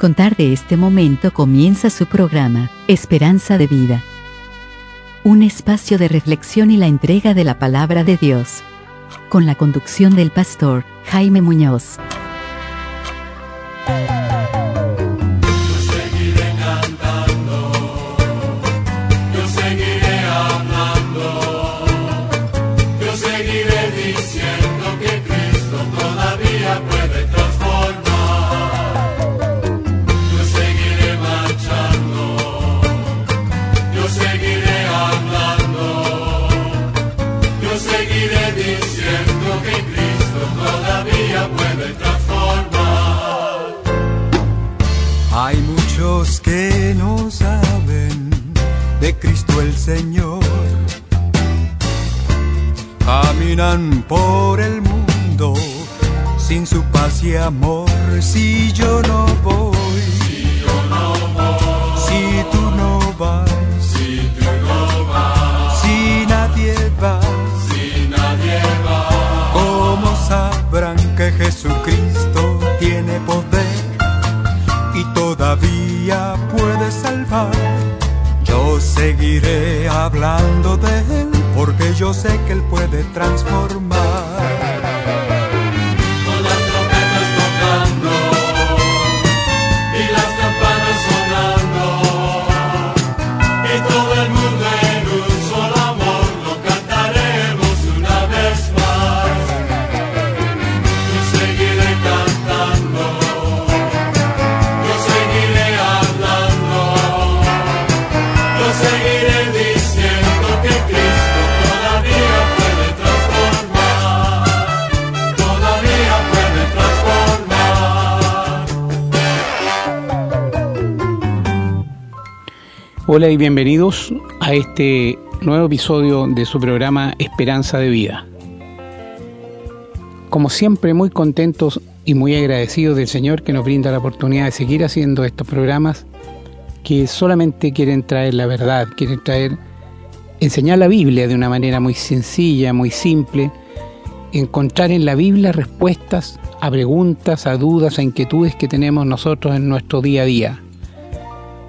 contar de este momento comienza su programa, Esperanza de Vida. Un espacio de reflexión y la entrega de la palabra de Dios. Con la conducción del pastor Jaime Muñoz. Señor. Caminan por el mundo sin su paz y amor. Si yo no voy, si tú no vas, si tú vas, si nadie va, ¿cómo sabrán que Jesucristo tiene poder y todavía puede salvar? Seguiré hablando de Él porque yo sé que Él puede transformar. Hola y bienvenidos a este nuevo episodio de su programa Esperanza de Vida. Como siempre, muy contentos y muy agradecidos del Señor que nos brinda la oportunidad de seguir haciendo estos programas que solamente quieren traer la verdad, quieren traer, enseñar la Biblia de una manera muy sencilla, muy simple, encontrar en la Biblia respuestas a preguntas, a dudas, a inquietudes que tenemos nosotros en nuestro día a día.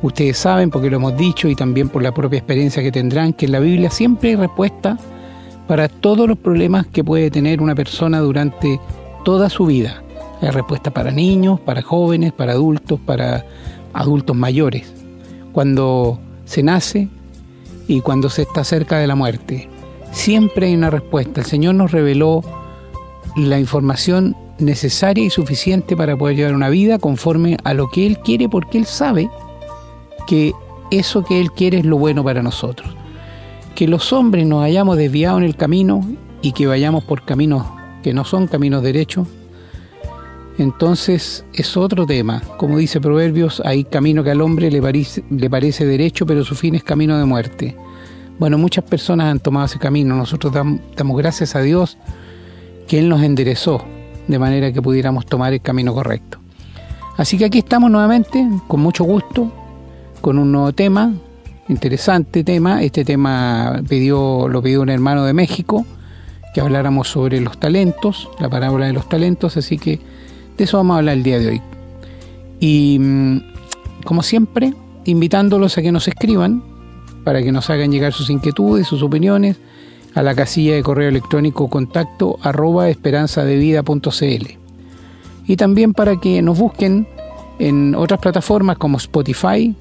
Ustedes saben, porque lo hemos dicho y también por la propia experiencia que tendrán, que en la Biblia siempre hay respuesta para todos los problemas que puede tener una persona durante toda su vida. Hay respuesta para niños, para jóvenes, para adultos, para adultos mayores. Cuando se nace y cuando se está cerca de la muerte. Siempre hay una respuesta. El Señor nos reveló la información necesaria y suficiente para poder llevar una vida conforme a lo que Él quiere porque Él sabe que eso que Él quiere es lo bueno para nosotros. Que los hombres nos hayamos desviado en el camino y que vayamos por caminos que no son caminos derechos, entonces es otro tema. Como dice Proverbios, hay camino que al hombre le parece, derecho, pero su fin es camino de muerte. Bueno, muchas personas han tomado ese camino. Nosotros damos gracias a Dios que Él nos enderezó de manera que pudiéramos tomar el camino correcto. Así que aquí estamos nuevamente, con mucho gusto, con un nuevo tema, interesante tema. Este tema pidió, lo pidió un hermano de México, que habláramos sobre los talentos, la parábola de los talentos, así que de eso vamos a hablar el día de hoy. Y mm, como siempre, invitándolos a que nos escriban para que nos hagan llegar sus inquietudes, sus opiniones a la casilla de correo electrónico contacto arroba esperanzadevida.cl y también para que nos busquen en otras plataformas como Spotify,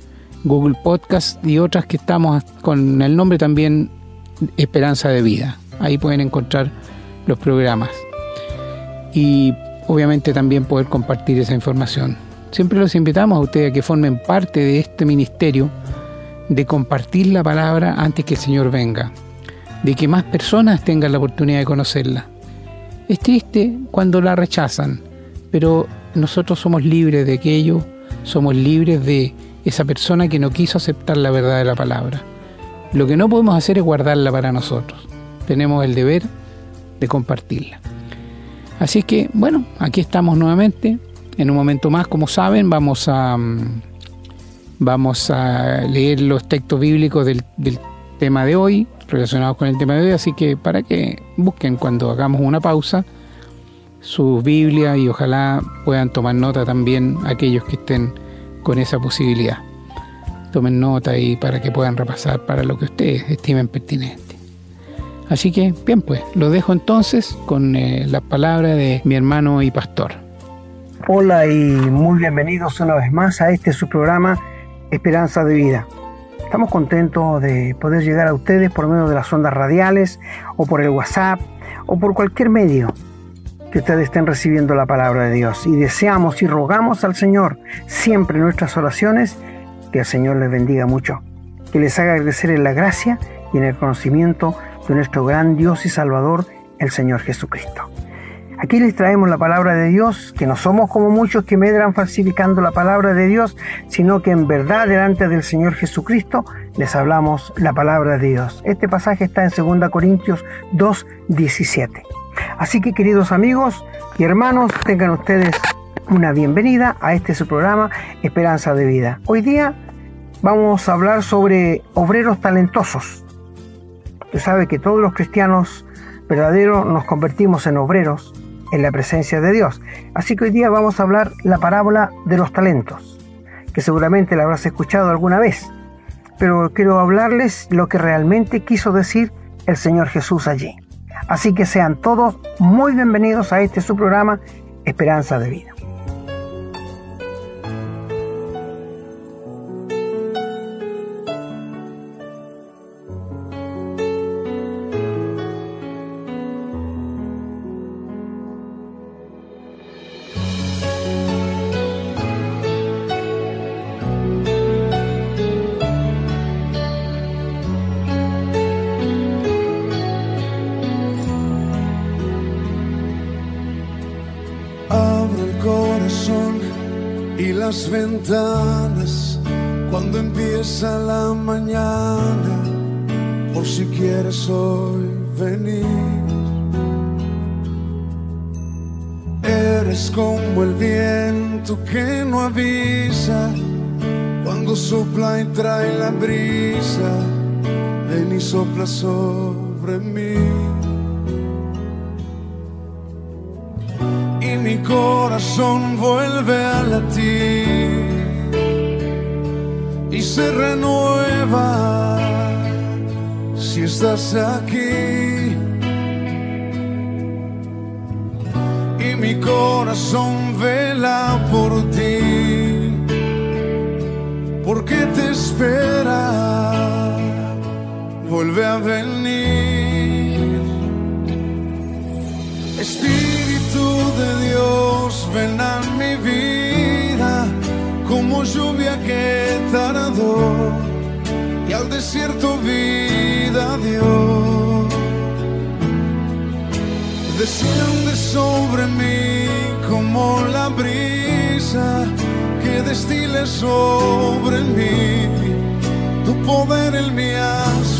Google Podcast y otras que estamos con el nombre también Esperanza de Vida. Ahí pueden encontrar los programas. Y obviamente también poder compartir esa información. Siempre los invitamos a ustedes a que formen parte de este ministerio de compartir la palabra antes que el Señor venga, de que más personas tengan la oportunidad de conocerla. Es triste cuando la rechazan, pero nosotros somos libres de aquello, somos libres de esa persona que no quiso aceptar la verdad de la palabra. Lo que no podemos hacer es guardarla para nosotros. Tenemos el deber de compartirla. Así que, bueno, aquí estamos nuevamente. En un momento más, como saben, vamos a, mm, vamos a leer los textos bíblicos del, del tema de hoy, relacionados con el tema de hoy. Así que para que busquen cuando hagamos una pausa su Biblia y ojalá puedan tomar nota también aquellos que estén con esa posibilidad. Tomen nota ahí para que puedan repasar para lo que ustedes estimen pertinente. Así que, bien, pues, lo dejo entonces con eh, la palabra de mi hermano y pastor. Hola y muy bienvenidos una vez más a este su programa Esperanza de Vida. Estamos contentos de poder llegar a ustedes por medio de las ondas radiales o por el WhatsApp o por cualquier medio que ustedes estén recibiendo la palabra de Dios. Y deseamos y rogamos al Señor siempre en nuestras oraciones que el Señor les bendiga mucho, que les haga crecer en la gracia y en el conocimiento de nuestro gran Dios y Salvador, el Señor Jesucristo. Aquí les traemos la palabra de Dios, que no somos como muchos que medran falsificando la palabra de Dios, sino que en verdad delante del Señor Jesucristo les hablamos la palabra de Dios. Este pasaje está en 2 Corintios 2, 17. Así que queridos amigos y hermanos, tengan ustedes una bienvenida a este su programa Esperanza de Vida. Hoy día vamos a hablar sobre obreros talentosos. Usted sabe que todos los cristianos verdaderos nos convertimos en obreros en la presencia de Dios. Así que hoy día vamos a hablar la parábola de los talentos, que seguramente la habrás escuchado alguna vez. Pero quiero hablarles lo que realmente quiso decir el Señor Jesús allí. Así que sean todos muy bienvenidos a este su programa Esperanza de Vida. Sopla sobre mí. y mi corazón vuelve a latir y se renueva si estás aquí. Y mi corazón vela por ti, porque te espera, vuelve a venir. Espíritu de Dios, ven a mi vida como lluvia que tardó y al desierto vida dio. Desciende sobre mí como la brisa que destile sobre mí, tu poder en haz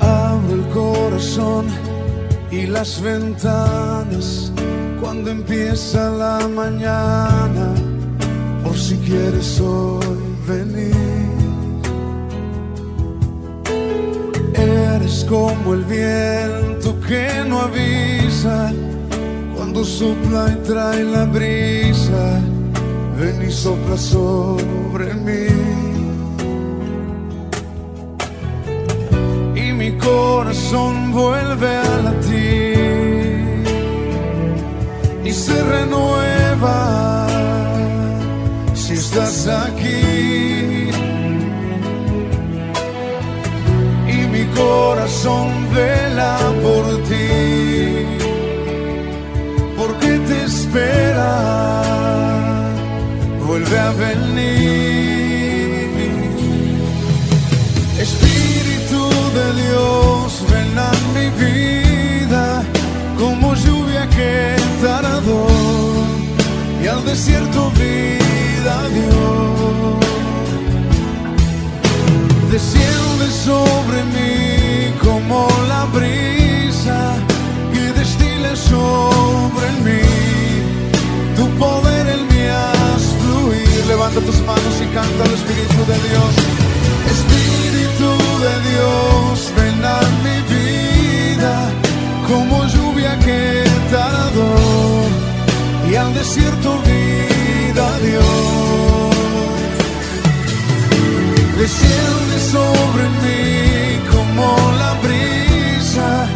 Abro el corazón y las ventanas cuando empieza la mañana, por si quieres hoy como el viento que no avisa cuando sopla y trae la brisa, ven y sopla sobre mí. y mi corazón vuelve a latir y se renueva si estás aquí. Corazón vela por ti, porque te espera, vuelve a venir. Espíritu de Dios, ven a mi vida como lluvia que tardó y al desierto vida dio. Desciende sobre mí como la brisa que destile sobre mí tu poder Levanta tus manos y canta al Espíritu de Dios. Espíritu de Dios, ven a mi vida como lluvia que tardó y al desierto vida dio. Desciende sobre mí la brisa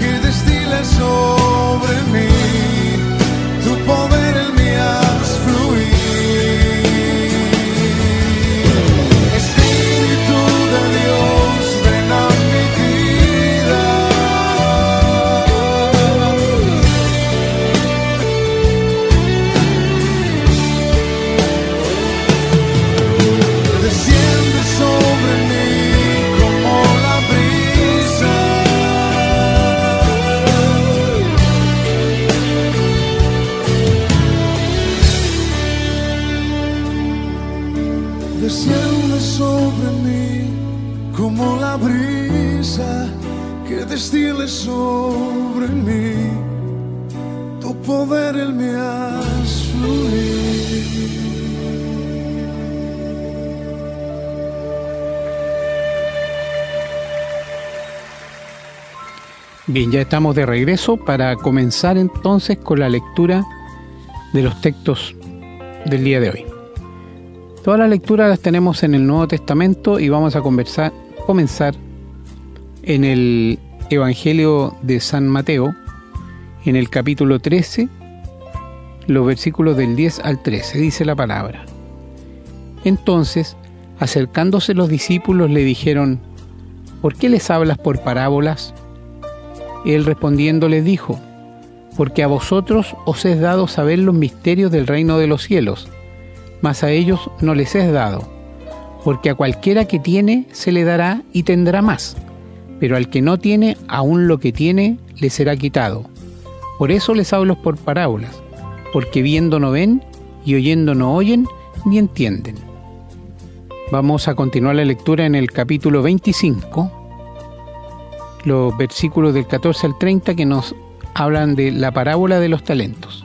que destila sobre mí. Sobre mí. Tu poder me. Bien, ya estamos de regreso para comenzar entonces con la lectura de los textos del día de hoy. Todas las lecturas las tenemos en el Nuevo Testamento y vamos a conversar, comenzar en el Evangelio de San Mateo, en el capítulo 13, los versículos del 10 al 13, dice la palabra. Entonces, acercándose los discípulos le dijeron, ¿por qué les hablas por parábolas? Él respondiendo les dijo, porque a vosotros os es dado saber los misterios del reino de los cielos, mas a ellos no les es dado, porque a cualquiera que tiene se le dará y tendrá más, pero al que no tiene, aún lo que tiene le será quitado. Por eso les hablo por parábolas, porque viendo no ven y oyendo no oyen ni entienden. Vamos a continuar la lectura en el capítulo 25 los versículos del 14 al 30 que nos hablan de la parábola de los talentos.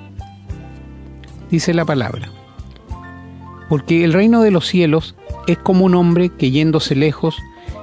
Dice la palabra, porque el reino de los cielos es como un hombre que yéndose lejos,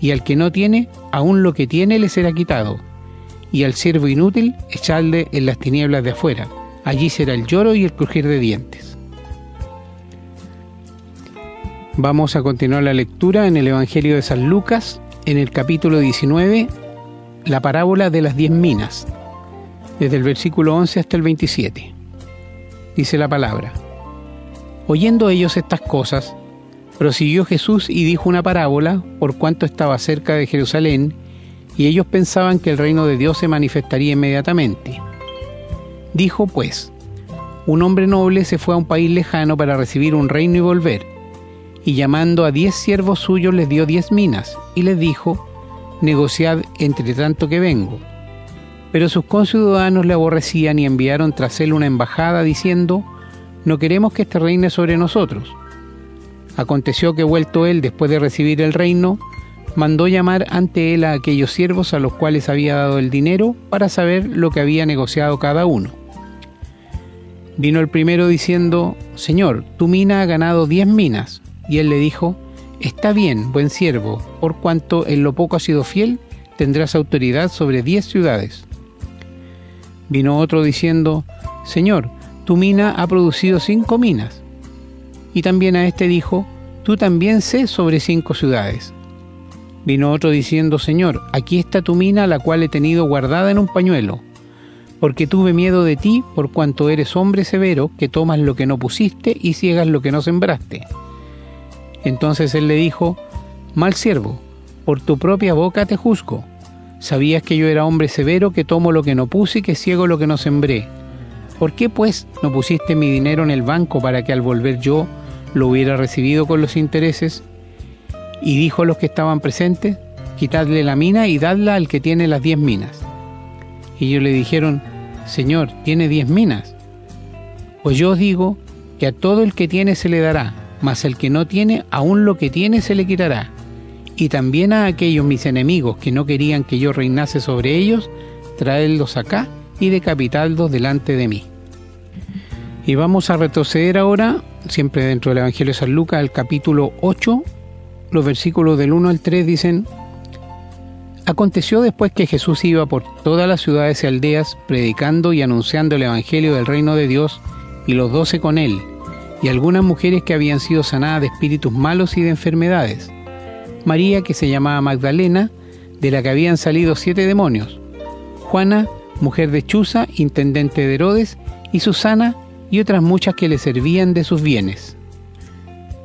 y al que no tiene, aún lo que tiene le será quitado. Y al siervo inútil echadle en las tinieblas de afuera, allí será el lloro y el crujir de dientes. Vamos a continuar la lectura en el Evangelio de San Lucas, en el capítulo 19, la parábola de las diez minas, desde el versículo 11 hasta el 27. Dice la palabra, oyendo ellos estas cosas, Prosiguió Jesús y dijo una parábola por cuanto estaba cerca de Jerusalén y ellos pensaban que el reino de Dios se manifestaría inmediatamente. Dijo pues, un hombre noble se fue a un país lejano para recibir un reino y volver, y llamando a diez siervos suyos les dio diez minas, y les dijo, negociad entre tanto que vengo. Pero sus conciudadanos le aborrecían y enviaron tras él una embajada diciendo, no queremos que este reine sobre nosotros. Aconteció que vuelto él después de recibir el reino, mandó llamar ante él a aquellos siervos a los cuales había dado el dinero para saber lo que había negociado cada uno. Vino el primero diciendo, Señor, tu mina ha ganado diez minas. Y él le dijo, Está bien, buen siervo, por cuanto en lo poco has sido fiel, tendrás autoridad sobre diez ciudades. Vino otro diciendo, Señor, tu mina ha producido cinco minas. Y también a este dijo, Tú también sé sobre cinco ciudades. Vino otro diciendo, Señor, aquí está tu mina, la cual he tenido guardada en un pañuelo, porque tuve miedo de ti, por cuanto eres hombre severo, que tomas lo que no pusiste y ciegas lo que no sembraste. Entonces él le dijo, Mal siervo, por tu propia boca te juzgo. Sabías que yo era hombre severo, que tomo lo que no puse y que ciego lo que no sembré. ¿Por qué pues no pusiste mi dinero en el banco para que al volver yo lo hubiera recibido con los intereses? Y dijo a los que estaban presentes, quitadle la mina y dadla al que tiene las diez minas. Y ellos le dijeron, Señor, tiene diez minas. Pues yo os digo que a todo el que tiene se le dará, mas el que no tiene, aún lo que tiene se le quitará. Y también a aquellos mis enemigos que no querían que yo reinase sobre ellos, traedlos acá y decapitadlos delante de mí. Y vamos a retroceder ahora, siempre dentro del Evangelio de San Lucas, al capítulo 8, los versículos del 1 al 3 dicen, Aconteció después que Jesús iba por todas las ciudades y aldeas, predicando y anunciando el Evangelio del reino de Dios, y los doce con él, y algunas mujeres que habían sido sanadas de espíritus malos y de enfermedades. María, que se llamaba Magdalena, de la que habían salido siete demonios. Juana, mujer de Chuza, intendente de Herodes, y Susana, y otras muchas que le servían de sus bienes.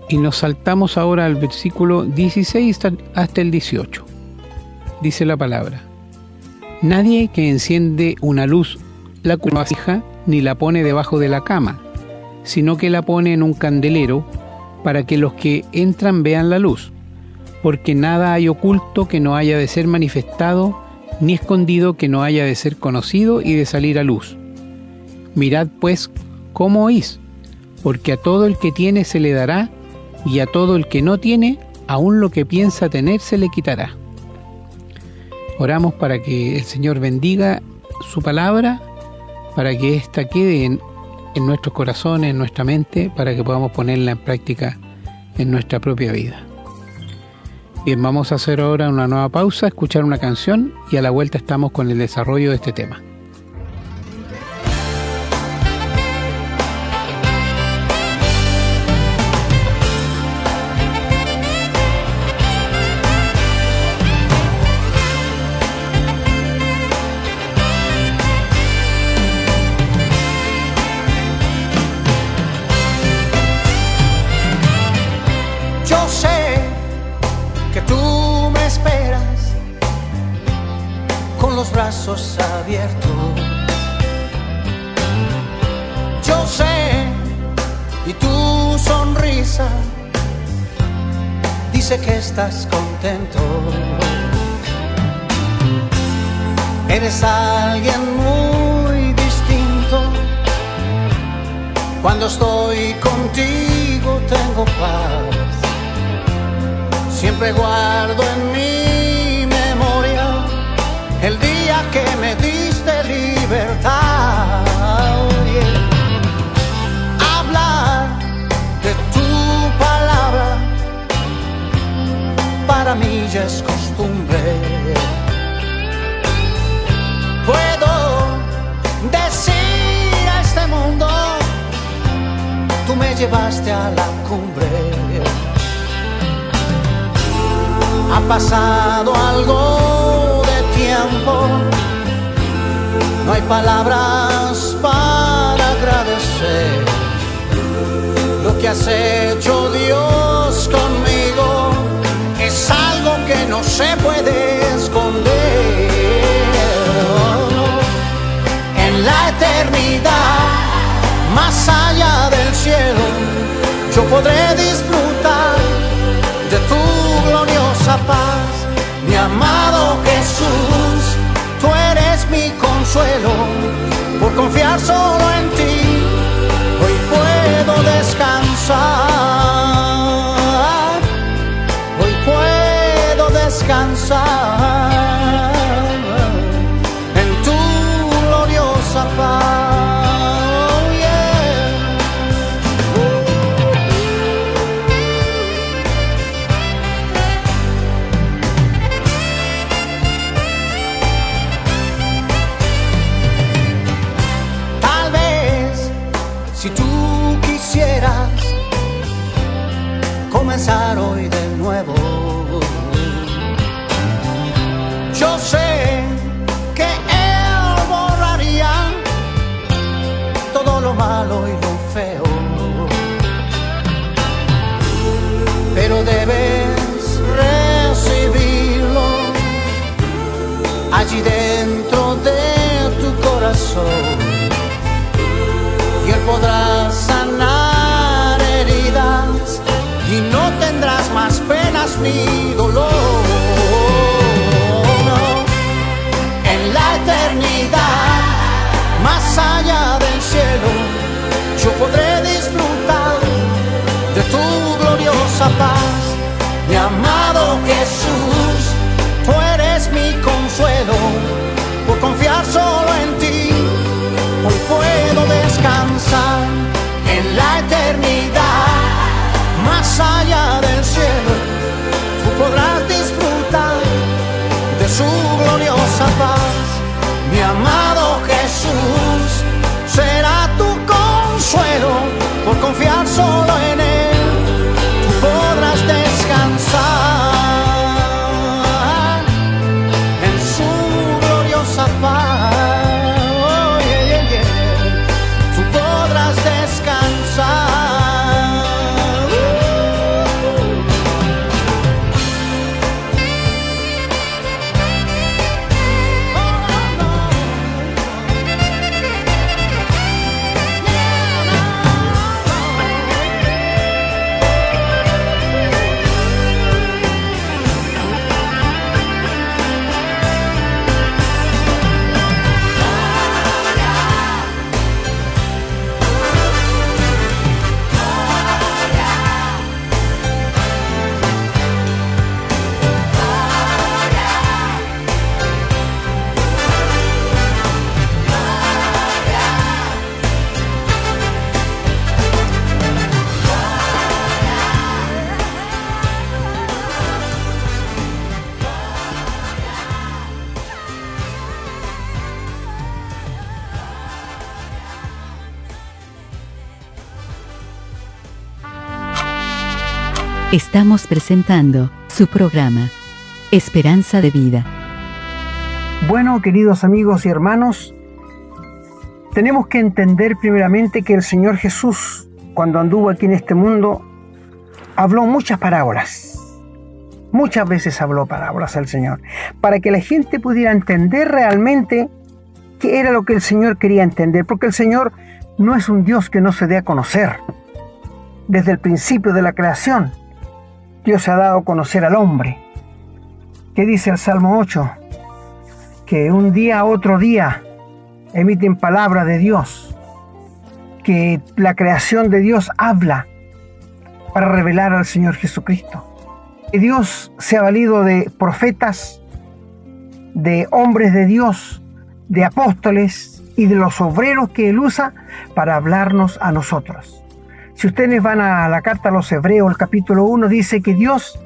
Y nos saltamos ahora al versículo 16 hasta el 18. Dice la palabra, Nadie que enciende una luz la fija ni la pone debajo de la cama, sino que la pone en un candelero para que los que entran vean la luz, porque nada hay oculto que no haya de ser manifestado, ni escondido que no haya de ser conocido y de salir a luz. Mirad pues cómo oís, porque a todo el que tiene se le dará, y a todo el que no tiene, aún lo que piensa tener se le quitará. Oramos para que el Señor bendiga su palabra, para que ésta quede en, en nuestros corazones, en nuestra mente, para que podamos ponerla en práctica en nuestra propia vida. Bien, vamos a hacer ahora una nueva pausa, escuchar una canción y a la vuelta estamos con el desarrollo de este tema. Brazos abiertos. Yo sé y tu sonrisa dice que estás contento. Eres alguien muy distinto. Cuando estoy contigo tengo paz. Siempre guardo en mi memoria el día libertad. Hablar de tu palabra para mí ya es costumbre. Puedo decir a este mundo, tú me llevaste a la cumbre ha pasado algo de tiempo. No hay palabras para agradecer lo que has hecho Dios conmigo. Es algo que no se puede esconder. En la eternidad, más allá del cielo, yo podré disfrutar de tu gloriosa paz, mi amado. Por confiar solo en ti, hoy puedo descansar, hoy puedo descansar. Ni dolor. En la eternidad, más allá del cielo, yo podré disfrutar de tu gloriosa paz, mi amado Jesús, de Estamos presentando su programa, Esperanza de Vida. Bueno, queridos amigos y hermanos, tenemos que entender primeramente que el Señor Jesús, cuando anduvo aquí en este mundo, habló muchas parábolas. Muchas veces habló parábolas al Señor, para que la gente pudiera entender realmente qué era lo que el Señor quería entender, porque el Señor no es un Dios que no se dé a conocer. Desde el principio de la creación, Dios ha dado a conocer al hombre. ¿Qué dice el Salmo 8? Que un día a otro día emiten palabra de Dios, que la creación de Dios habla para revelar al Señor Jesucristo. Que Dios se ha valido de profetas, de hombres de Dios, de apóstoles y de los obreros que Él usa para hablarnos a nosotros. Si ustedes van a la carta a los Hebreos, el capítulo 1, dice que Dios,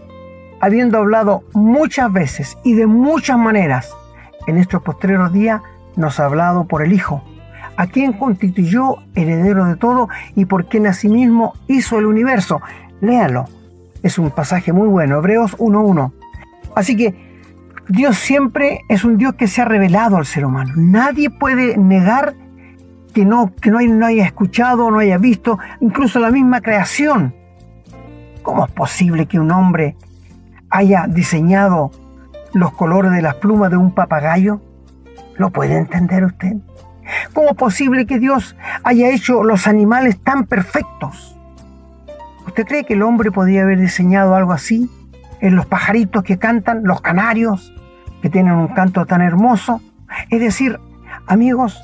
habiendo hablado muchas veces y de muchas maneras en estos postreros días, nos ha hablado por el Hijo, a quien constituyó heredero de todo y por quien asimismo hizo el universo. Léalo, es un pasaje muy bueno, Hebreos 1.1. Así que Dios siempre es un Dios que se ha revelado al ser humano. Nadie puede negar que no, que no, hay- no haya escuchado, no haya visto, incluso la misma creación. ¿Cómo es posible que un hombre haya diseñado los colores de las plumas de un papagayo? ¿Lo puede entender usted? ¿Cómo es posible que Dios haya hecho los animales tan perfectos? ¿Usted cree que el hombre podría haber diseñado algo así? En los pajaritos que cantan, los canarios, que tienen un canto tan hermoso. Es decir, amigos,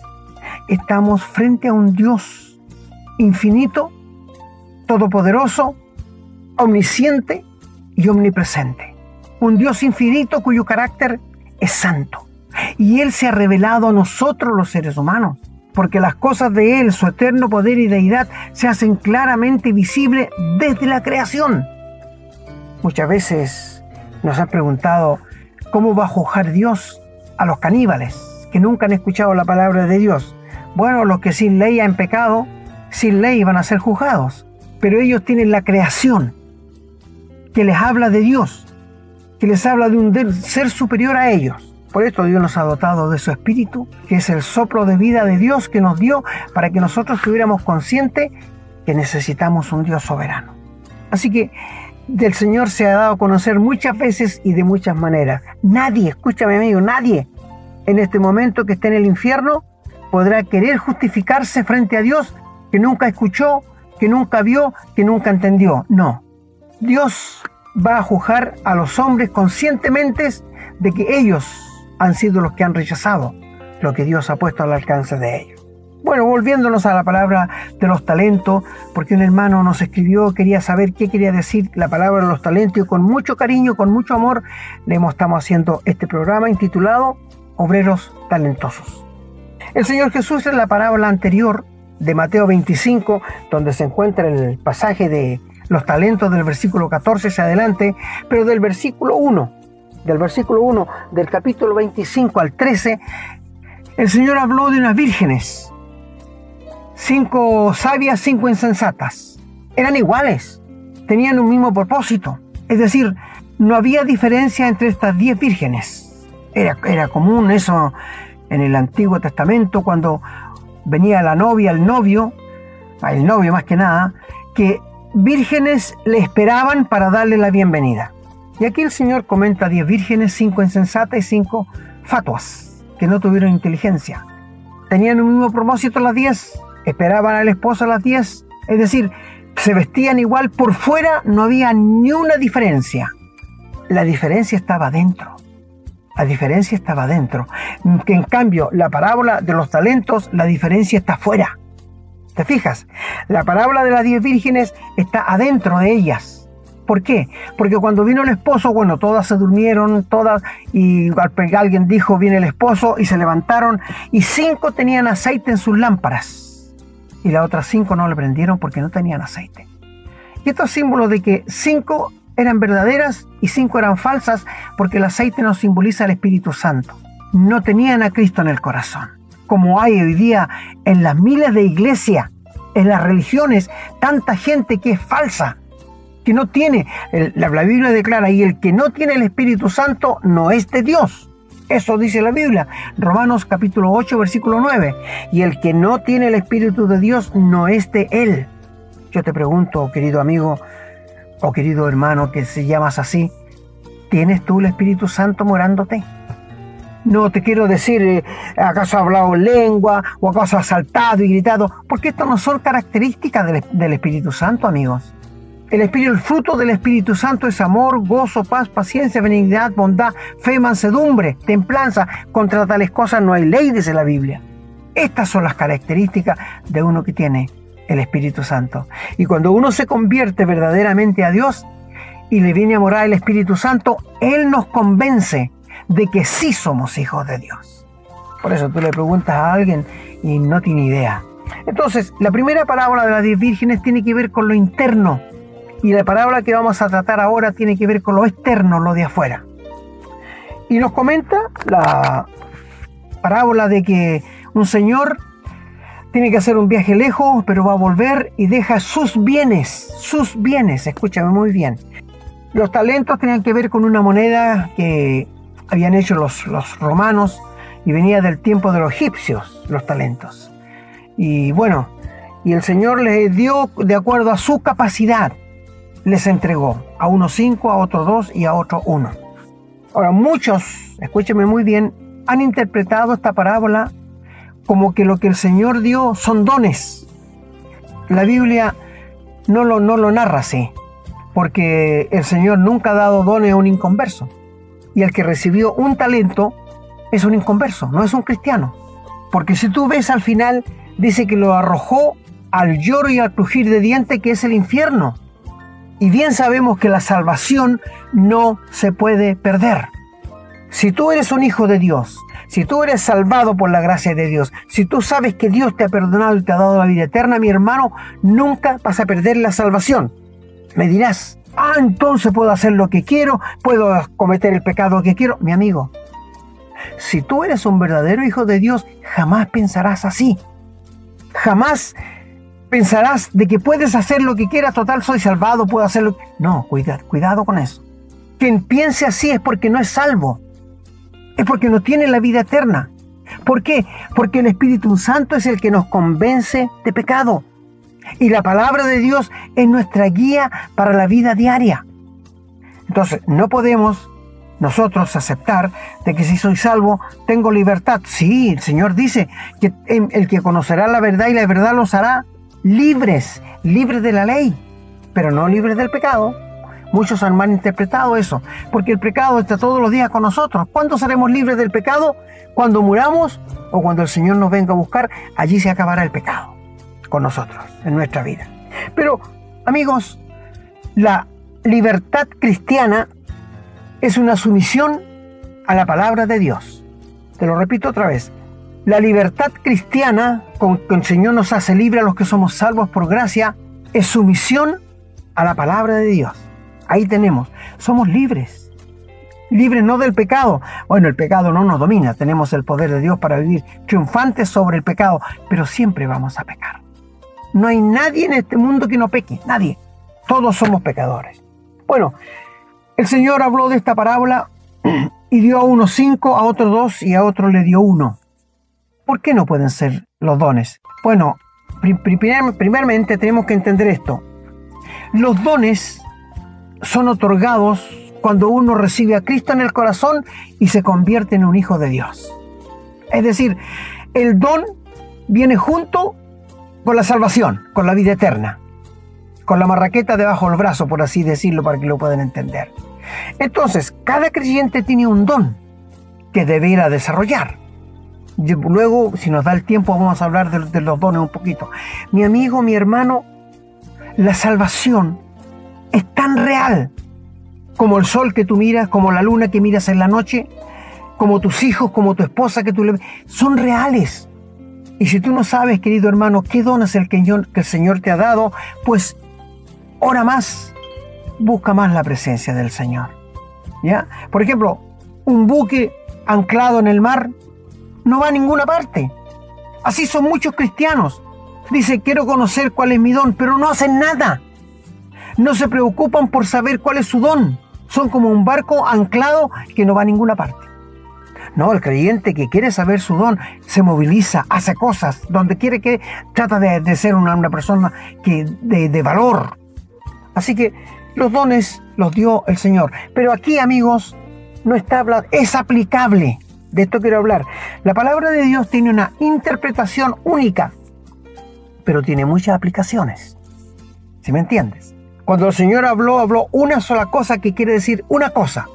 estamos frente a un Dios infinito, todopoderoso, omnisciente y omnipresente. Un Dios infinito cuyo carácter es santo. Y Él se ha revelado a nosotros los seres humanos, porque las cosas de Él, su eterno poder y deidad, se hacen claramente visibles desde la creación. Muchas veces nos han preguntado cómo va a juzgar Dios a los caníbales que nunca han escuchado la palabra de Dios. Bueno, los que sin ley han pecado, sin ley van a ser juzgados, pero ellos tienen la creación que les habla de Dios, que les habla de un ser superior a ellos. Por esto Dios nos ha dotado de su espíritu, que es el soplo de vida de Dios que nos dio para que nosotros estuviéramos conscientes que necesitamos un Dios soberano. Así que del Señor se ha dado a conocer muchas veces y de muchas maneras. Nadie, escúchame amigo, nadie en este momento que esté en el infierno podrá querer justificarse frente a Dios que nunca escuchó, que nunca vio, que nunca entendió. No. Dios va a juzgar a los hombres conscientemente de que ellos han sido los que han rechazado lo que Dios ha puesto al alcance de ellos. Bueno, volviéndonos a la palabra de los talentos, porque un hermano nos escribió, quería saber qué quería decir la palabra de los talentos y con mucho cariño, con mucho amor, le estamos haciendo este programa intitulado Obreros Talentosos. El Señor Jesús en la parábola anterior de Mateo 25, donde se encuentra el pasaje de los talentos del versículo 14 hacia adelante, pero del versículo 1, del versículo 1 del capítulo 25 al 13, el Señor habló de unas vírgenes, cinco sabias, cinco insensatas. Eran iguales, tenían un mismo propósito, es decir, no había diferencia entre estas diez vírgenes. Era, era común eso en el Antiguo Testamento cuando venía la novia, el novio, el novio más que nada, que vírgenes le esperaban para darle la bienvenida. Y aquí el Señor comenta 10 vírgenes, 5 insensatas y 5 fatuas, que no tuvieron inteligencia. Tenían un mismo propósito las 10, esperaban al esposo a las 10, es decir, se vestían igual, por fuera no había ni una diferencia. La diferencia estaba dentro. La diferencia estaba dentro. Que en cambio, la parábola de los talentos, la diferencia está fuera. ¿Te fijas? La parábola de las diez vírgenes está adentro de ellas. ¿Por qué? Porque cuando vino el esposo, bueno, todas se durmieron, todas, y alguien dijo, viene el esposo, y se levantaron, y cinco tenían aceite en sus lámparas, y las otras cinco no le prendieron porque no tenían aceite. Y esto es símbolo de que cinco eran verdaderas y cinco eran falsas, porque el aceite nos simboliza el Espíritu Santo. No tenían a Cristo en el corazón como hay hoy día en las miles de iglesias, en las religiones, tanta gente que es falsa, que no tiene, la, Biblia declara, y el que no tiene el Espíritu Santo no es de Dios. Eso dice la Biblia, Romanos capítulo 8, versículo 9. Y el que no tiene el Espíritu de Dios no es de Él. Yo te pregunto, querido amigo o querido hermano que se llamas así, ¿tienes tú el Espíritu Santo morándote? No te quiero decir, eh, ¿acaso ha hablado lengua o acaso ha saltado y gritado? Porque esto no son características del, Espíritu Santo, amigos. El, espíritu, el fruto del Espíritu Santo es amor, gozo, paz, paciencia, benignidad, bondad, fe, mansedumbre, templanza. Contra tales cosas no hay ley, dice la Biblia. Estas son las características de uno que tiene el Espíritu Santo. Y cuando uno se convierte verdaderamente a Dios y le viene a morar el Espíritu Santo, Él nos convence de que sí somos hijos de Dios. Por eso tú le preguntas a alguien y no tiene idea. Entonces, la primera parábola de las diez vírgenes tiene que ver con lo interno y la parábola que vamos a tratar ahora tiene que ver con lo externo, lo de afuera. Y nos comenta la parábola de que un señor tiene que hacer un viaje lejos, pero va a volver y deja sus bienes, sus bienes, escúchame muy bien. Los talentos tenían que ver con una moneda que habían hecho los, los romanos y venía del tiempo de los egipcios los talentos. Y bueno, y el Señor les dio de acuerdo a su capacidad, les entregó a unos cinco, a otros dos y a otros uno. Ahora, muchos, escúcheme muy bien, han interpretado esta parábola como que lo que el Señor dio son dones. La Biblia no lo, no lo narra así, porque el Señor nunca ha dado dones a un inconverso. Y el que recibió un talento es un inconverso, no es un cristiano. Porque si tú ves al final, dice que lo arrojó al lloro y al crujir de diente que es el infierno. Y bien sabemos que la salvación no se puede perder. Si tú eres un hijo de Dios, si tú eres salvado por la gracia de Dios, si tú sabes que Dios te ha perdonado y te ha dado la vida eterna, mi hermano, nunca vas a perder la salvación. Me dirás, ah, entonces puedo hacer lo que quiero, puedo cometer el pecado que quiero. Mi amigo, si tú eres un verdadero hijo de Dios, jamás pensarás así. Jamás pensarás de que puedes hacer lo que quieras, total, soy salvado, puedo hacerlo. No, cuidado, cuidado con eso. Quien piense así es porque no es salvo. Es porque no tiene la vida eterna. ¿Por qué? Porque el Espíritu Santo es el que nos convence de pecado. Y la palabra de Dios es nuestra guía para la vida diaria. Entonces, no podemos nosotros aceptar de que si soy salvo tengo libertad. Sí, el Señor dice que el que conocerá la verdad y la verdad los hará libres, libres de la ley, pero no libres del pecado. Muchos han malinterpretado eso, porque el pecado está todos los días con nosotros. ¿Cuándo seremos libres del pecado? Cuando muramos o cuando el Señor nos venga a buscar, allí se acabará el pecado con nosotros, en nuestra vida. Pero, amigos, la libertad cristiana es una sumisión a la palabra de Dios. Te lo repito otra vez. La libertad cristiana con que el Señor nos hace libre a los que somos salvos por gracia es sumisión a la palabra de Dios. Ahí tenemos, somos libres. Libres no del pecado. Bueno, el pecado no nos domina, tenemos el poder de Dios para vivir triunfantes sobre el pecado, pero siempre vamos a pecar. No hay nadie en este mundo que no peque, nadie. Todos somos pecadores. Bueno, el Señor habló de esta parábola y dio a unos cinco, a otros dos y a otro le dio uno. ¿Por qué no pueden ser los dones? Bueno, primeramente tenemos que entender esto. Los dones son otorgados cuando uno recibe a Cristo en el corazón y se convierte en un hijo de Dios. Es decir, el don viene junto con la salvación, con la vida eterna, con la marraqueta debajo del brazo, por así decirlo, para que lo puedan entender. Entonces, cada creyente tiene un don que deberá desarrollar. Luego, si nos da el tiempo, vamos a hablar de, los dones un poquito. Mi amigo, mi hermano, la salvación es tan real como el sol que tú miras, como la luna que miras en la noche, como tus hijos, como tu esposa que tú le son reales. Y si tú no sabes, querido hermano, qué don es el que, el Señor te ha dado, pues ora más, busca más la presencia del Señor. ¿Ya? Por ejemplo, un buque anclado en el mar no va a ninguna parte. Así son muchos cristianos. Dice, quiero conocer cuál es mi don, pero no hacen nada. No se preocupan por saber cuál es su don. Son como un barco anclado que no va a ninguna parte. No, el creyente que quiere saber su don se moviliza, hace cosas, donde quiere que trata de, ser una, persona que, de, valor. Así que los dones los dio el Señor. Pero aquí, amigos, no está hablando, es aplicable de esto quiero hablar. La palabra de Dios tiene una interpretación única, pero tiene muchas aplicaciones. ¿Sí me entiendes? Cuando el Señor habló, habló una sola cosa que quiere decir una cosa.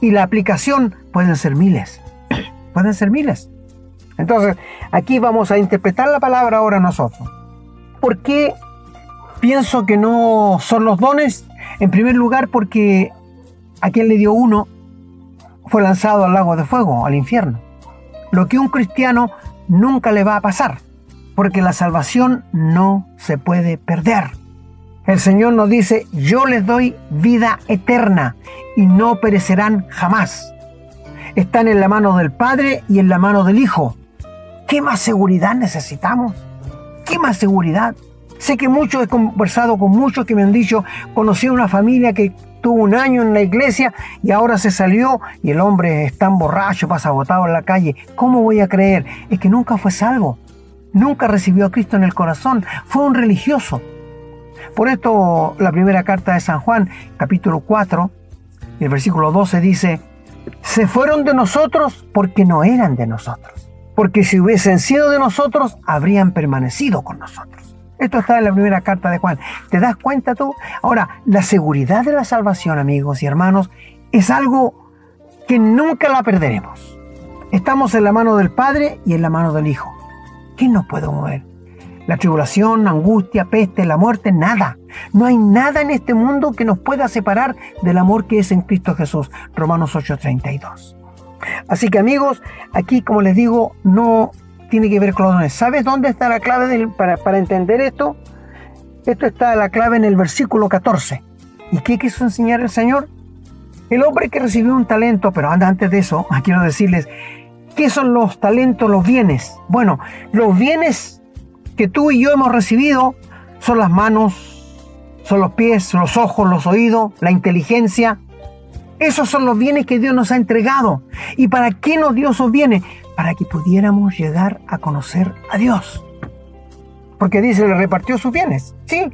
Y la aplicación pueden ser miles. pueden ser miles. Entonces, aquí vamos a interpretar la palabra ahora nosotros. ¿Por qué pienso que no son los dones? En primer lugar, porque a quien le dio uno fue lanzado al lago de fuego, al infierno. Lo que un cristiano nunca le va a pasar, porque la salvación no se puede perder. El Señor nos dice, yo les doy vida eterna y no perecerán jamás. Están en la mano del Padre y en la mano del Hijo. ¿Qué más seguridad necesitamos? ¿Qué más seguridad? Sé que muchos he conversado con muchos que me han dicho, conocí a una familia que tuvo un año en la iglesia y ahora se salió y el hombre es tan borracho, pasa botado en la calle. ¿Cómo voy a creer? Es que nunca fue salvo. Nunca recibió a Cristo en el corazón. Fue un religioso. Por esto la primera carta de San Juan, capítulo 4, el versículo 12 dice, se fueron de nosotros porque no eran de nosotros. porque si hubiesen sido de nosotros, habrían permanecido con nosotros. Esto está en la primera carta de Juan. ¿Te das cuenta tú? Ahora, la seguridad de la salvación, amigos y hermanos, es algo que nunca la perderemos. Estamos en la mano del Padre y en la mano del Hijo. ¿Quién nos puede mover? La tribulación, angustia, peste, la muerte, nada. No hay nada en este mundo que nos pueda separar del amor que es en Cristo Jesús. Romanos 8:32. Así que amigos, aquí como les digo, no tiene que ver con los dones. ¿Sabes dónde está la clave para, para, entender esto? Esto está la clave en el versículo 14. ¿Y qué quiso enseñar el Señor? El hombre que recibió un talento, pero antes de eso, quiero decirles, ¿qué son los talentos, los bienes? Bueno, los bienes que tú y yo hemos recibido son las manos, son los pies, los ojos, los oídos, la inteligencia, esos son los bienes que Dios nos ha entregado. ¿Y para qué nos dio esos bienes? Para que pudiéramos llegar a conocer a Dios. Porque dice, le repartió sus bienes. Sí.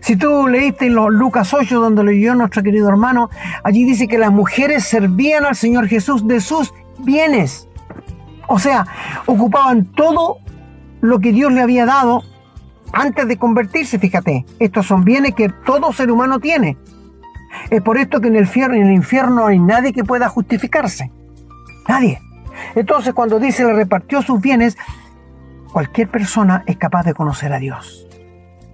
Si tú leíste en los Lucas 8, donde leyó nuestro querido hermano, allí dice que las mujeres servían al Señor Jesús de sus bienes. O sea, ocupaban todo lo que Dios le había dado antes de convertirse, fíjate. Estos son bienes que todo ser humano tiene. Es por esto que en el, infierno, en el infierno no hay nadie que pueda justificarse. Nadie. Entonces cuando dice le repartió sus bienes, cualquier persona es capaz de conocer a Dios.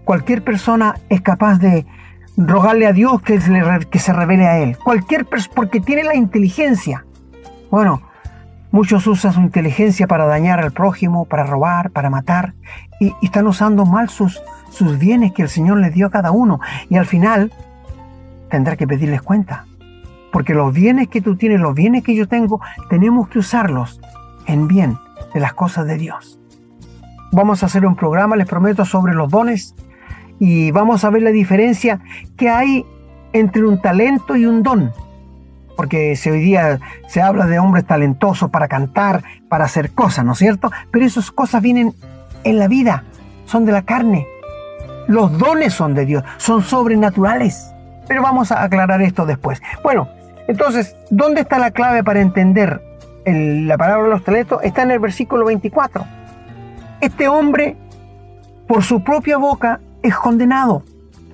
Cualquier persona es capaz de rogarle a Dios que, que se revele a Él. Cualquier persona, porque tiene la inteligencia. Bueno, muchos usan su inteligencia para dañar al prójimo, para robar, para matar, y, están usando mal sus, sus bienes que el Señor les dio a cada uno. Y al final tendrá que pedirles cuenta. Porque los bienes que tú tienes, los bienes que yo tengo, tenemos que usarlos en bien de las cosas de Dios. Vamos a hacer un programa, les prometo, sobre los dones y vamos a ver la diferencia que hay entre un talento y un don. Porque hoy día se habla de hombres talentosos para cantar, para hacer cosas, ¿no es cierto? Pero esas cosas vienen en la vida, son de la carne. Los dones son de Dios, son sobrenaturales. Pero vamos a aclarar esto después. Bueno, entonces, ¿dónde está la clave para entender la palabra de los talentos? Está en el versículo 24. Este hombre, por su propia boca, es condenado.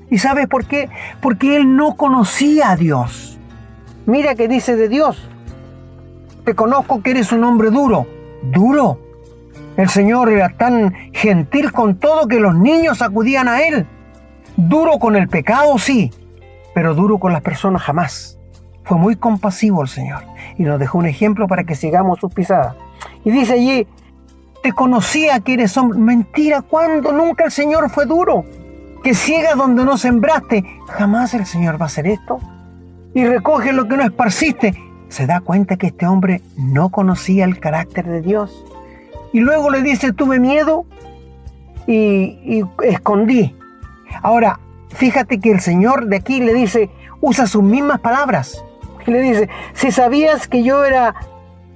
¿Y sabes por qué? Porque él no conocía a Dios. Mira que dice de Dios. Te conozco que eres un hombre duro. Duro. El Señor era tan gentil con todo que los niños acudían a Él. Duro con el pecado, sí, pero duro con las personas jamás. Fue muy compasivo el Señor y nos dejó un ejemplo para que sigamos sus pisadas. Y dice allí, te conocía que eres hombre. Mentira, ¿cuándo? Nunca el Señor fue duro. Que ciega donde no sembraste. Jamás el Señor va a hacer esto. Y recoge lo que no esparciste. Se da cuenta que este hombre no conocía el carácter de Dios. Y luego le dice, tuve miedo y, escondí. Ahora, Fíjate que el Señor de aquí le dice, usa sus mismas palabras. Y le dice, si sabías que yo era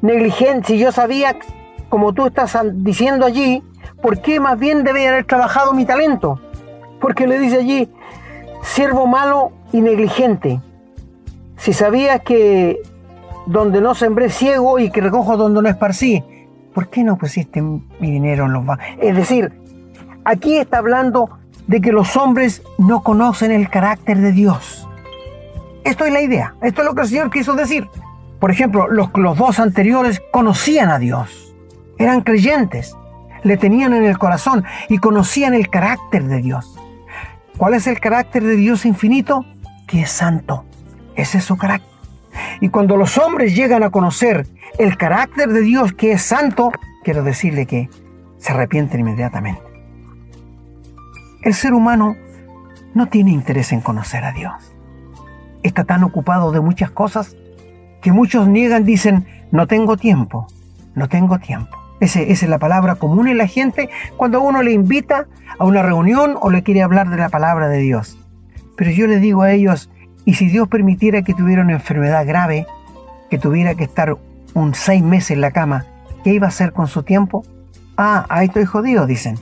negligente, si yo sabía, como tú estás diciendo allí, ¿por qué más bien debía haber trabajado mi talento? Porque le dice allí, siervo malo y negligente. Si sabías que donde no sembré ciego y que recojo donde no esparcí, ¿por qué no pusiste mi dinero en los bancos? Es decir, aquí está hablando de que los hombres no conocen el carácter de Dios. Esto es la idea, esto es lo que el Señor quiso decir. Por ejemplo, los, los dos anteriores conocían a Dios, eran creyentes, le tenían en el corazón y conocían el carácter de Dios. ¿Cuál es el carácter de Dios infinito? Que es santo. Ese es su carácter. Y cuando los hombres llegan a conocer el carácter de Dios que es santo, quiero decirle que se arrepienten inmediatamente. El ser humano no tiene interés en conocer a Dios. Está tan ocupado de muchas cosas que muchos niegan, dicen, no tengo tiempo, no tengo tiempo. esa es la palabra común en la gente cuando uno le invita a una reunión o le quiere hablar de la palabra de Dios. Pero yo le digo a ellos, ¿y si Dios permitiera que tuviera una enfermedad grave, que tuviera que estar un seis meses en la cama, ¿qué iba a hacer con su tiempo? Ah, ahí estoy jodido, dicen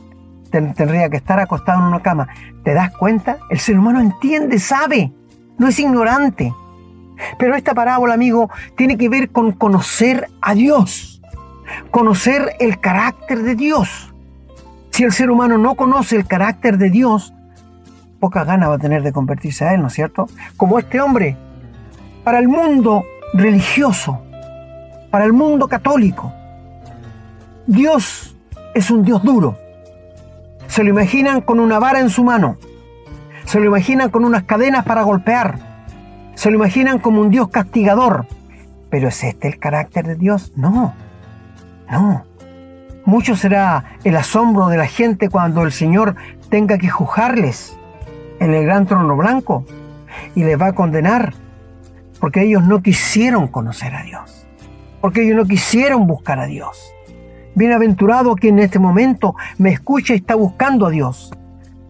tendría que estar acostado en una cama. ¿Te das cuenta? El ser humano entiende, sabe, no es ignorante. Pero esta parábola, amigo, tiene que ver con conocer a Dios. conocer el carácter de Dios. Si el ser humano no conoce el carácter de Dios, poca gana va a tener de convertirse a Él, ¿no es cierto? Como este hombre, para el mundo religioso, para el mundo católico, Dios es un Dios duro. Se lo imaginan con una vara en su mano, se lo imaginan con unas cadenas para golpear, se lo imaginan como un Dios castigador. Pero ¿es este el carácter de Dios? No, no. Mucho será el asombro de la gente cuando el Señor tenga que juzgarles en el gran trono blanco y les va a condenar porque ellos no quisieron conocer a Dios, porque ellos no quisieron buscar a Dios. Bienaventurado quien en este momento me escucha y está buscando a Dios.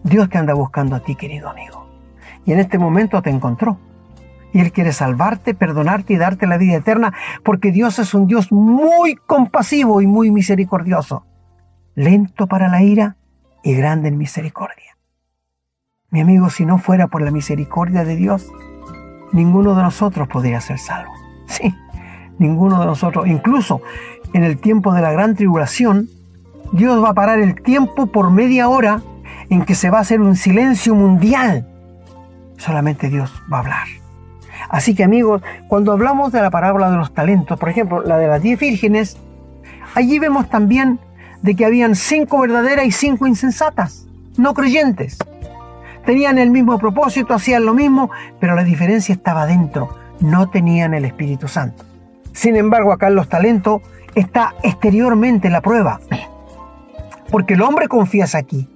Dios te anda buscando a ti, querido amigo. Y en este momento te encontró. Y Él quiere salvarte, perdonarte y darte la vida eterna, porque Dios es un Dios muy compasivo y muy misericordioso, lento para la ira y grande en misericordia. Mi amigo, si no fuera por la misericordia de Dios, ninguno de nosotros podría ser salvo. Sí, ninguno de nosotros. Incluso en el tiempo de la gran tribulación, Dios va a parar el tiempo por media hora en que se va a hacer un silencio mundial. Solamente Dios va a hablar. Así que amigos, cuando hablamos de la parábola de los talentos, por ejemplo, la de las diez vírgenes, allí vemos también de que habían cinco verdaderas y cinco insensatas, no creyentes. Tenían el mismo propósito, hacían lo mismo, pero la diferencia estaba dentro, no tenían el Espíritu Santo. Sin embargo, acá en los talentos está exteriormente la prueba. Porque el hombre confiesa aquí.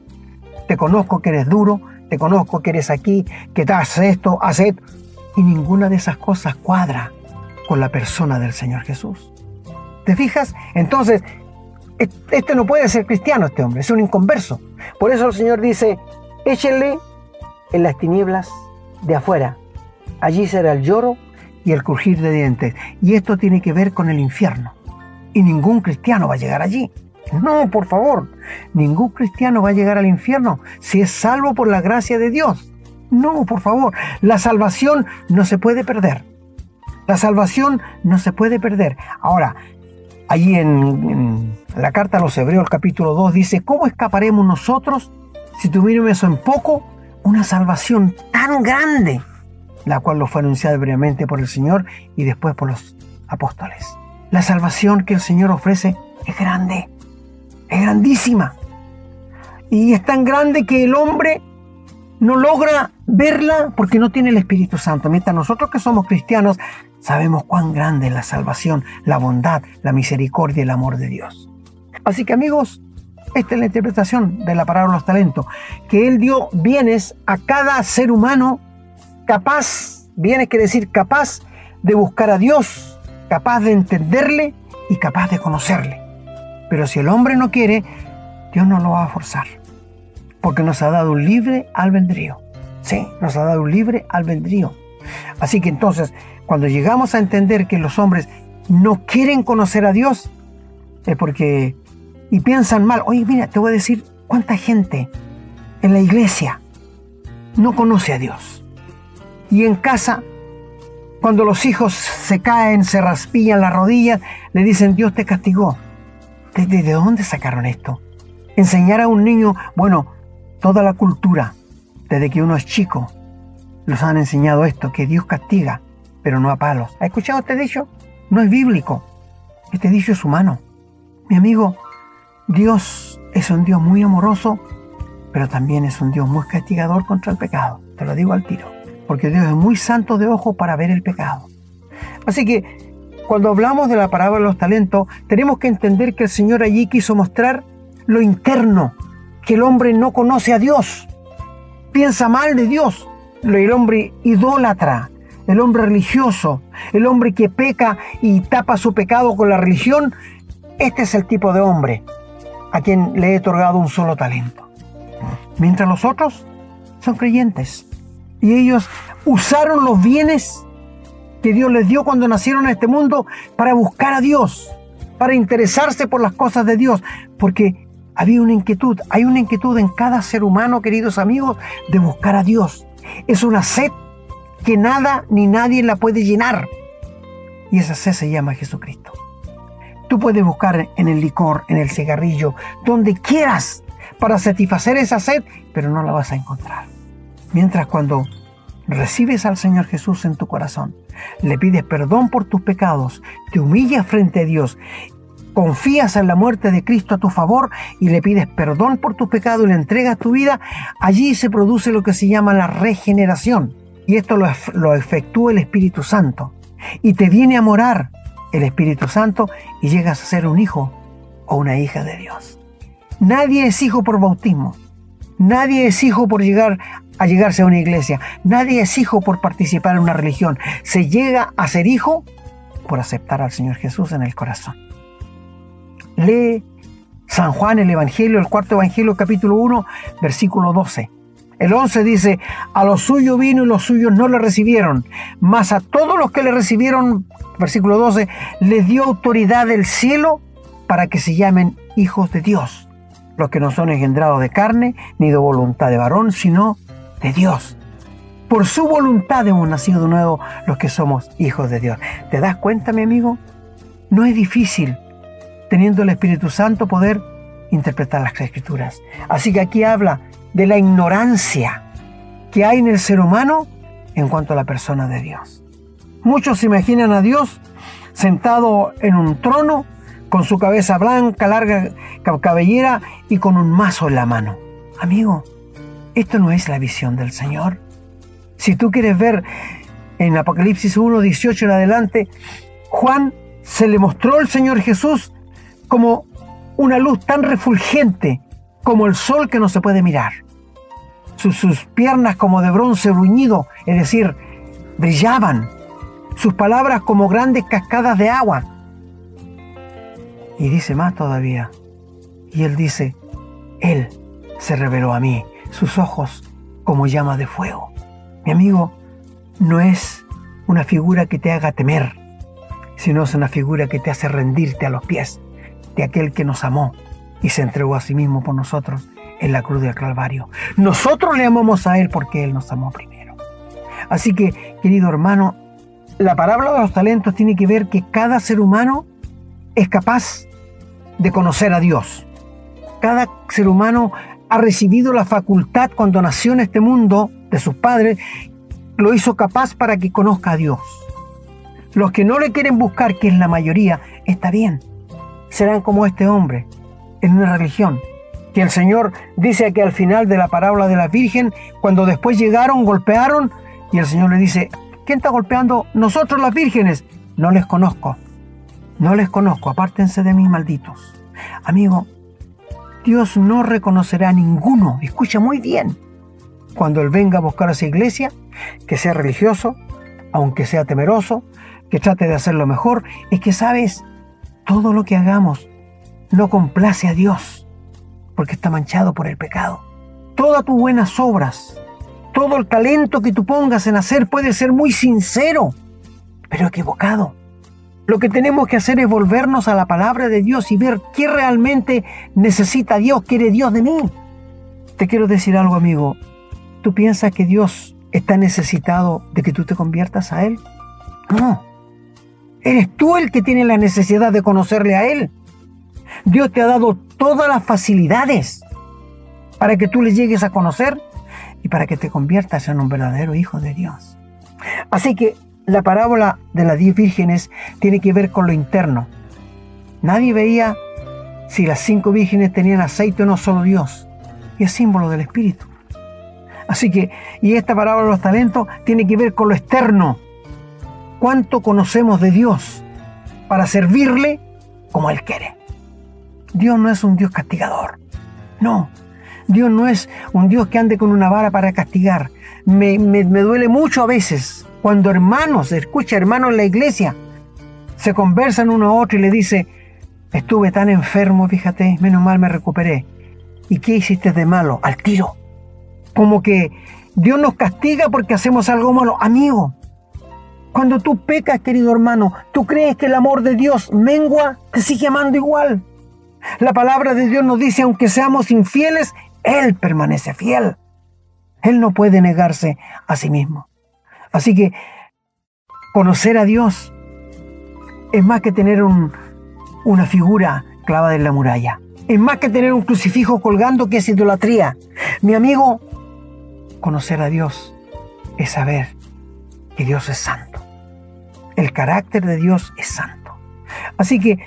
Te conozco que eres duro, te conozco que eres aquí, que te haces esto, haces esto. Y ninguna de esas cosas cuadra con la persona del Señor Jesús. ¿Te fijas? Entonces, este no puede ser cristiano, este hombre, es un inconverso. Por eso el Señor dice, échenle en las tinieblas de afuera. Allí será el lloro y el crujir de dientes. Y esto tiene que ver con el infierno. Y ningún cristiano va a llegar allí. No, por favor, ningún cristiano va a llegar al infierno si es salvo por la gracia de Dios. No, por favor, la salvación no se puede perder. La salvación no se puede perder. Ahora, allí en, la carta a los Hebreos, capítulo 2, dice, ¿cómo escaparemos nosotros si tuviéramos en poco? Una salvación tan grande, la cual lo fue anunciada brevemente por el Señor y después por los apóstoles. La salvación que el Señor ofrece es grande, es grandísima. Y es tan grande que el hombre no logra verla porque no tiene el Espíritu Santo. Mientras nosotros que somos cristianos sabemos cuán grande es la salvación, la bondad, la misericordia y el amor de Dios. Así que amigos, esta es la interpretación de la palabra los talentos, que Él dio bienes a cada ser humano capaz, bienes quiere decir capaz de buscar a Dios, capaz de entenderle y capaz de conocerle. Pero si el hombre no quiere, Dios no lo va a forzar porque nos ha dado un libre albedrío. Sí, nos ha dado un libre albedrío. Así que entonces, cuando llegamos a entender que los hombres no quieren conocer a Dios, es porque y piensan mal. Oye, mira, te voy a decir cuánta gente en la iglesia no conoce a Dios. Y en casa, cuando los hijos se caen, se raspillan las rodillas, le dicen, Dios te castigó. ¿De, dónde sacaron esto? Enseñar a un niño, bueno, Toda la cultura, desde que uno es chico, nos han enseñado esto, que Dios castiga, pero no a palos. ¿Ha escuchado este dicho? No es bíblico. Este dicho es humano. Mi amigo, Dios es un Dios muy amoroso, pero también es un Dios muy castigador contra el pecado. Te lo digo al tiro. Porque Dios es muy santo de ojo para ver el pecado. Así que cuando hablamos de la parábola de los talentos, tenemos que entender que el Señor allí quiso mostrar lo interno que el hombre no conoce a Dios, piensa mal de Dios, el hombre idólatra, el hombre religioso, el hombre que peca y tapa su pecado con la religión, este es el tipo de hombre a quien le he otorgado un solo talento. Mientras los otros son creyentes y ellos usaron los bienes que Dios les dio cuando nacieron a este mundo para buscar a Dios, para interesarse por las cosas de Dios, porque había una inquietud, hay una inquietud en cada ser humano, queridos amigos, de buscar a Dios. Es una sed que nada ni nadie la puede llenar. Y esa sed se llama Jesucristo. Tú puedes buscar en el licor, en el cigarrillo, donde quieras para satisfacer esa sed, pero no la vas a encontrar. Mientras cuando recibes al Señor Jesús en tu corazón, le pides perdón por tus pecados, te humillas frente a Dios, confías en la muerte de Cristo a tu favor y le pides perdón por tus pecados y le entregas tu vida, allí se produce lo que se llama la regeneración. Y esto lo, lo efectúa el Espíritu Santo. Y te viene a morar el Espíritu Santo y llegas a ser un hijo o una hija de Dios. Nadie es hijo por bautismo. Nadie es hijo por llegar a llegarse a una iglesia. Nadie es hijo por participar en una religión. Se llega a ser hijo por aceptar al Señor Jesús en el corazón. Lee San Juan el Evangelio, el cuarto Evangelio, capítulo 1, versículo 12. El 11 dice, a los suyos vino y los suyos no le recibieron, mas a todos los que le recibieron, versículo 12, les dio autoridad del cielo para que se llamen hijos de Dios, los que no son engendrados de carne ni de voluntad de varón, sino de Dios. Por su voluntad hemos nacido de nuevo los que somos hijos de Dios. ¿Te das cuenta, mi amigo? No es difícil, teniendo el Espíritu Santo, poder interpretar las escrituras. Así que aquí habla de la ignorancia que hay en el ser humano en cuanto a la persona de Dios. Muchos se imaginan a Dios sentado en un trono, con su cabeza blanca, larga cabellera y con un mazo en la mano. Amigo, esto no es la visión del Señor. Si tú quieres ver en Apocalipsis 1, 18 en adelante, Juan se le mostró al Señor Jesús como una luz tan refulgente como el sol que no se puede mirar. Sus, piernas como de bronce bruñido, es decir, brillaban. Sus palabras como grandes cascadas de agua. Y dice más todavía. Y él dice, Él se reveló a mí, sus ojos como llama de fuego. Mi amigo, no es una figura que te haga temer, sino es una figura que te hace rendirte a los pies de aquel que nos amó y se entregó a sí mismo por nosotros en la cruz del Calvario. Nosotros le amamos a Él porque Él nos amó primero. Así que, querido hermano, la parábola de los talentos tiene que ver que cada ser humano es capaz de conocer a Dios. Cada ser humano ha recibido la facultad cuando nació en este mundo de sus padres, lo hizo capaz para que conozca a Dios. Los que no le quieren buscar, que es la mayoría, está bien. Serán como este hombre en una religión. Que el Señor dice que al final de la parábola de la Virgen, cuando después llegaron, golpearon, y el Señor le dice, ¿quién está golpeando? Nosotros las vírgenes. No les conozco. No les conozco. Apártense de mí, malditos. Amigo, Dios no reconocerá a ninguno. Escucha muy bien. Cuando Él venga a buscar a esa iglesia, que sea religioso, aunque sea temeroso, que trate de hacerlo mejor, es que sabes, todo lo que hagamos no complace a Dios, porque está manchado por el pecado. Todas tus buenas obras, todo el talento que tú pongas en hacer puede ser muy sincero, pero equivocado. Lo que tenemos que hacer es volvernos a la palabra de Dios y ver qué realmente necesita Dios, quiere Dios de mí. Te quiero decir algo, amigo. ¿Tú piensas que Dios está necesitado de que tú te conviertas a Él? No. Eres tú el que tiene la necesidad de conocerle a Él. Dios te ha dado todas las facilidades para que tú le llegues a conocer y para que te conviertas en un verdadero hijo de Dios. Así que la parábola de las diez vírgenes tiene que ver con lo interno. Nadie veía si las cinco vírgenes tenían aceite o no, solo Dios. Y es símbolo del Espíritu. Así que, y esta parábola de los talentos tiene que ver con lo externo. ¿Cuánto conocemos de Dios para servirle como Él quiere? Dios no es un Dios castigador. No. Dios no es un Dios que ande con una vara para castigar. Me, duele mucho a veces cuando hermanos, escucha hermanos en la iglesia, se conversan uno a otro y le dice, estuve tan enfermo, fíjate, menos mal me recuperé. ¿Y qué hiciste de malo? Al tiro. Como que Dios nos castiga porque hacemos algo malo. Amigo, cuando tú pecas, querido hermano, ¿tú crees que el amor de Dios mengua? Te sigue amando igual. La palabra de Dios nos dice, aunque seamos infieles, Él permanece fiel. Él no puede negarse a sí mismo. Así que conocer a Dios es más que tener un, una figura clavada en la muralla. Es más que tener un crucifijo colgando que es idolatría. Mi amigo, conocer a Dios es saber que Dios es santo. El carácter de Dios es santo. Así que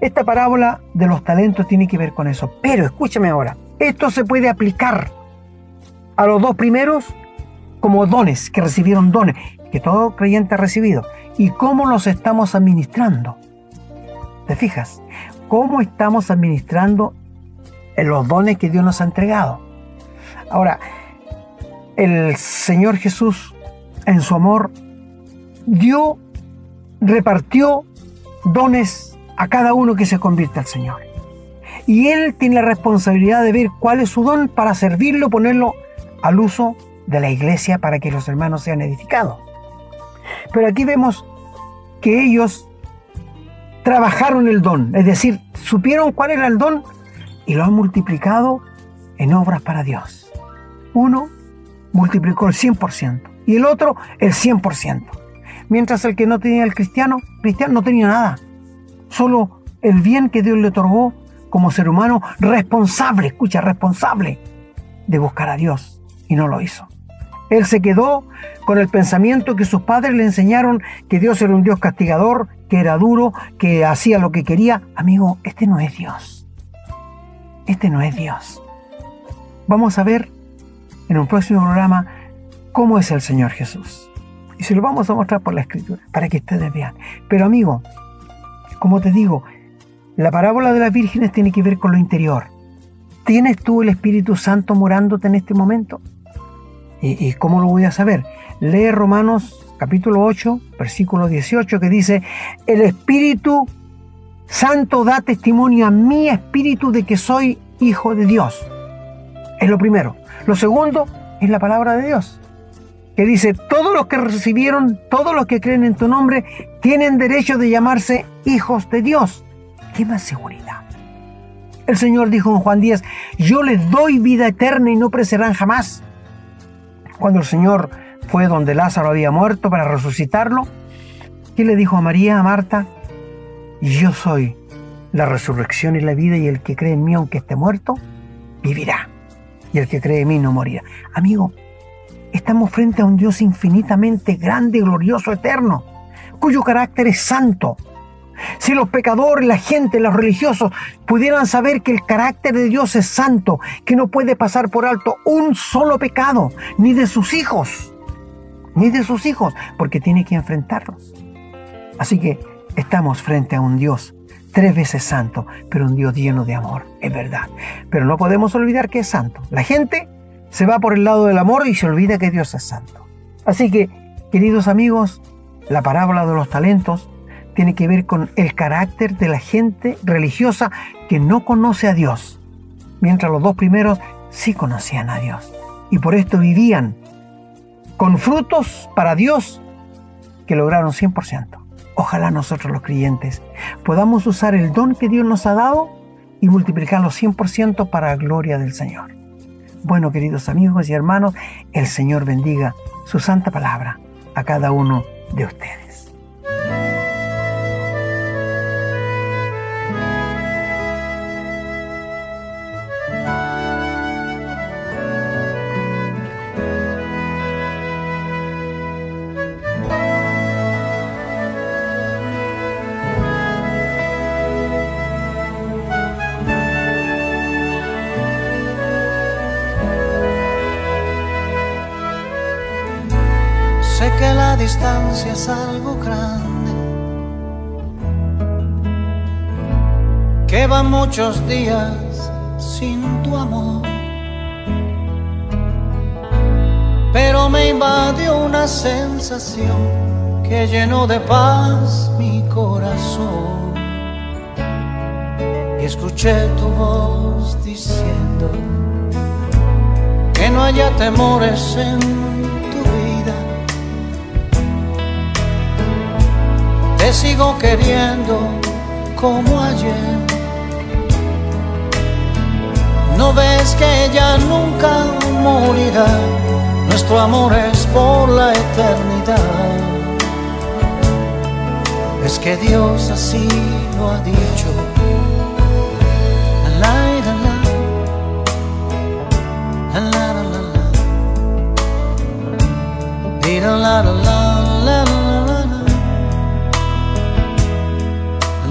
esta parábola de los talentos tiene que ver con eso. Pero escúchame ahora, esto se puede aplicar a los dos primeros como dones, que recibieron dones, que todo creyente ha recibido. ¿Y cómo los estamos administrando? ¿Te fijas? ¿Cómo estamos administrando los dones que Dios nos ha entregado? Ahora, el Señor Jesús, en su amor, dio, repartió dones a cada uno que se convierte al Señor. Y Él tiene la responsabilidad de ver cuál es su don para servirlo, ponerlo al uso de la iglesia para que los hermanos sean edificados. Pero aquí vemos que ellos trabajaron el don, es decir, supieron cuál era el don y lo han multiplicado en obras para Dios. Uno multiplicó el 100% y el otro el 100%. Mientras el que no tenía el cristiano, cristiano no tenía nada. Solo el bien que Dios le otorgó como ser humano responsable, escucha, responsable de buscar a Dios y no lo hizo. Él se quedó con el pensamiento que sus padres le enseñaron que Dios era un Dios castigador, que era duro, que hacía lo que quería. Amigo, este no es Dios. Este no es Dios. Vamos a ver en un próximo programa cómo es el Señor Jesús. Y se lo vamos a mostrar por la escritura, para que ustedes vean. Pero amigo, como te digo, la parábola de las vírgenes tiene que ver con lo interior. ¿Tienes tú el Espíritu Santo morándote en este momento? ¿Y, cómo lo voy a saber? Lee Romanos capítulo 8, versículo 18, que dice, el Espíritu Santo da testimonio a mi espíritu de que soy hijo de Dios. Es lo primero. Lo segundo es la palabra de Dios, que dice, todos los que recibieron, todos los que creen en tu nombre, tienen derecho de llamarse hijos de Dios. ¿Qué más seguridad? El Señor dijo en Juan 10, yo les doy vida eterna y no perecerán jamás cuando el Señor fue donde Lázaro había muerto para resucitarlo, ¿qué le dijo a María, a Marta? Yo soy la resurrección y la vida y el que cree en mí aunque esté muerto, vivirá. Y el que cree en mí no morirá. Amigo, estamos frente a un Dios infinitamente grande, glorioso, eterno, cuyo carácter es santo, si los pecadores, la gente, los religiosos pudieran saber que el carácter de Dios es santo, que no puede pasar por alto un solo pecado, ni de sus hijos, ni de sus hijos, porque tiene que enfrentarlos. Así que estamos frente a un Dios tres veces santo, pero un Dios lleno de amor, es verdad. Pero no podemos olvidar que es santo. La gente se va por el lado del amor y se olvida que Dios es santo. Así que, queridos amigos, la parábola de los talentos tiene que ver con el carácter de la gente religiosa que no conoce a Dios, mientras los dos primeros sí conocían a Dios. Y por esto vivían con frutos para Dios que lograron 100%. Ojalá nosotros los creyentes podamos usar el don que Dios nos ha dado y multiplicarlo 100% para la gloria del Señor. Bueno, queridos amigos y hermanos, el Señor bendiga su santa palabra a cada uno de ustedes. Es algo grande, que van muchos días sin tu amor. Pero me invadió una sensación que llenó de paz mi corazón. Y escuché tu voz diciendo que no haya temores en sigo queriendo como ayer. No ves que ella nunca morirá, nuestro amor es por la eternidad. Es que Dios así lo ha dicho. La, la, la, la, la, la, la, la. Di, la, la, la, la, la, la,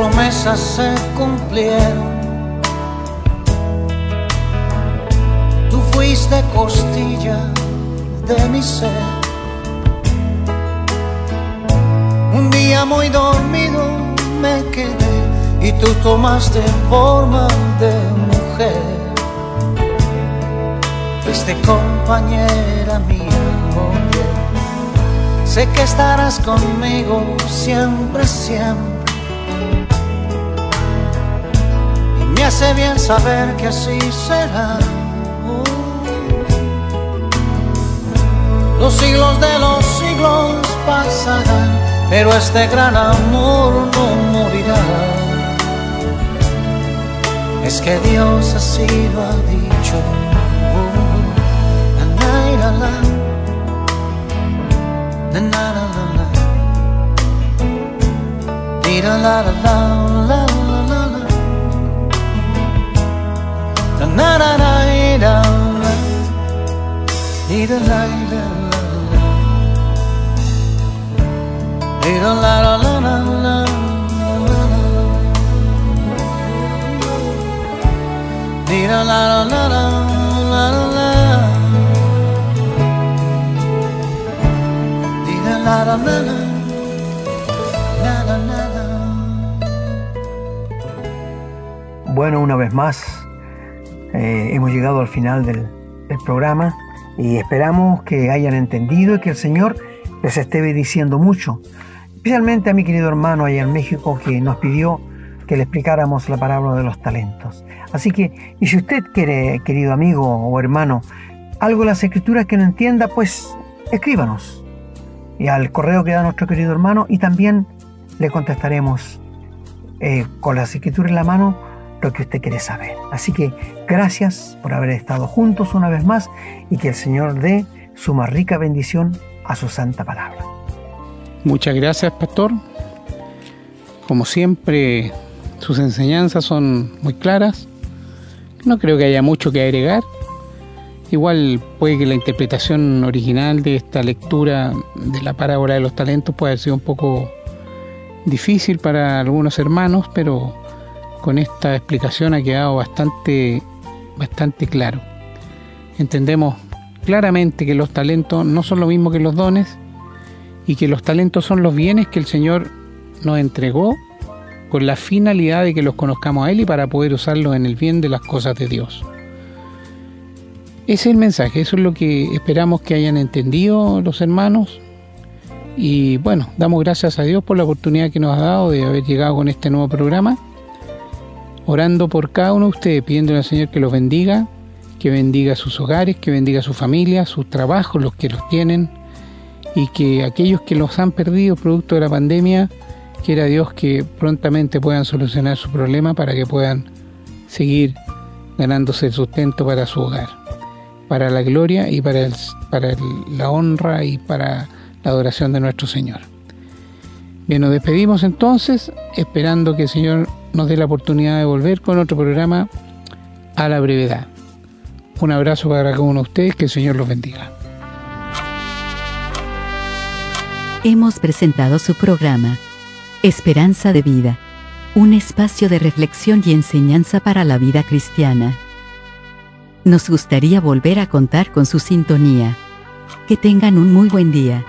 promesas se cumplieron. Tú fuiste costilla de mi ser. Un día muy dormido me quedé y tú tomaste forma de mujer. Fuiste compañera mía. Sé que estarás conmigo siempre, siempre. Hace bien saber que así será. Los siglos de los siglos pasarán, pero este gran amor no morirá. Es que Dios así lo ha dicho. La, la, la, la. La la la la la Bueno, una vez más, eh, hemos llegado al final del, programa y esperamos que hayan entendido y que el Señor les esté bendiciendo mucho. Especialmente a mi querido hermano allá en México que nos pidió que le explicáramos la parábola de los talentos. Así que, y si usted quiere, querido amigo o hermano, algo de las escrituras que no entienda, pues escríbanos. Y al correo que da nuestro querido hermano y también le contestaremos eh, con las escrituras en la mano lo que usted quiere saber. Así que gracias por haber estado juntos una vez más y que el Señor dé su más rica bendición a su santa palabra. Muchas gracias, pastor. Como siempre, sus enseñanzas son muy claras. No creo que haya mucho que agregar. Igual puede que la interpretación original de esta lectura de la parábola de los talentos pueda haber sido un poco difícil para algunos hermanos, pero con esta explicación ha quedado bastante, bastante claro. Entendemos claramente que los talentos no son lo mismo que los dones y que los talentos son los bienes que el Señor nos entregó con la finalidad de que los conozcamos a Él y para poder usarlos en el bien de las cosas de Dios. Ese es el mensaje, eso es lo que esperamos que hayan entendido los hermanos. Y bueno, damos gracias a Dios por la oportunidad que nos ha dado de haber llegado con este nuevo programa. Orando por cada uno de ustedes, pidiéndole al Señor que los bendiga, que bendiga sus hogares, que bendiga su familia, sus trabajos, los que los tienen, y que aquellos que los han perdido producto de la pandemia, quiera Dios que prontamente puedan solucionar su problema para que puedan seguir ganándose el sustento para su hogar, para la gloria y para, la honra y para la adoración de nuestro Señor. Bien, nos despedimos entonces, esperando que el Señor nos dé la oportunidad de volver con otro programa a la brevedad. Un abrazo para cada uno de ustedes, que el Señor los bendiga. Hemos presentado su programa, Esperanza de Vida, un espacio de reflexión y enseñanza para la vida cristiana. Nos gustaría volver a contar con su sintonía. Que tengan un muy buen día.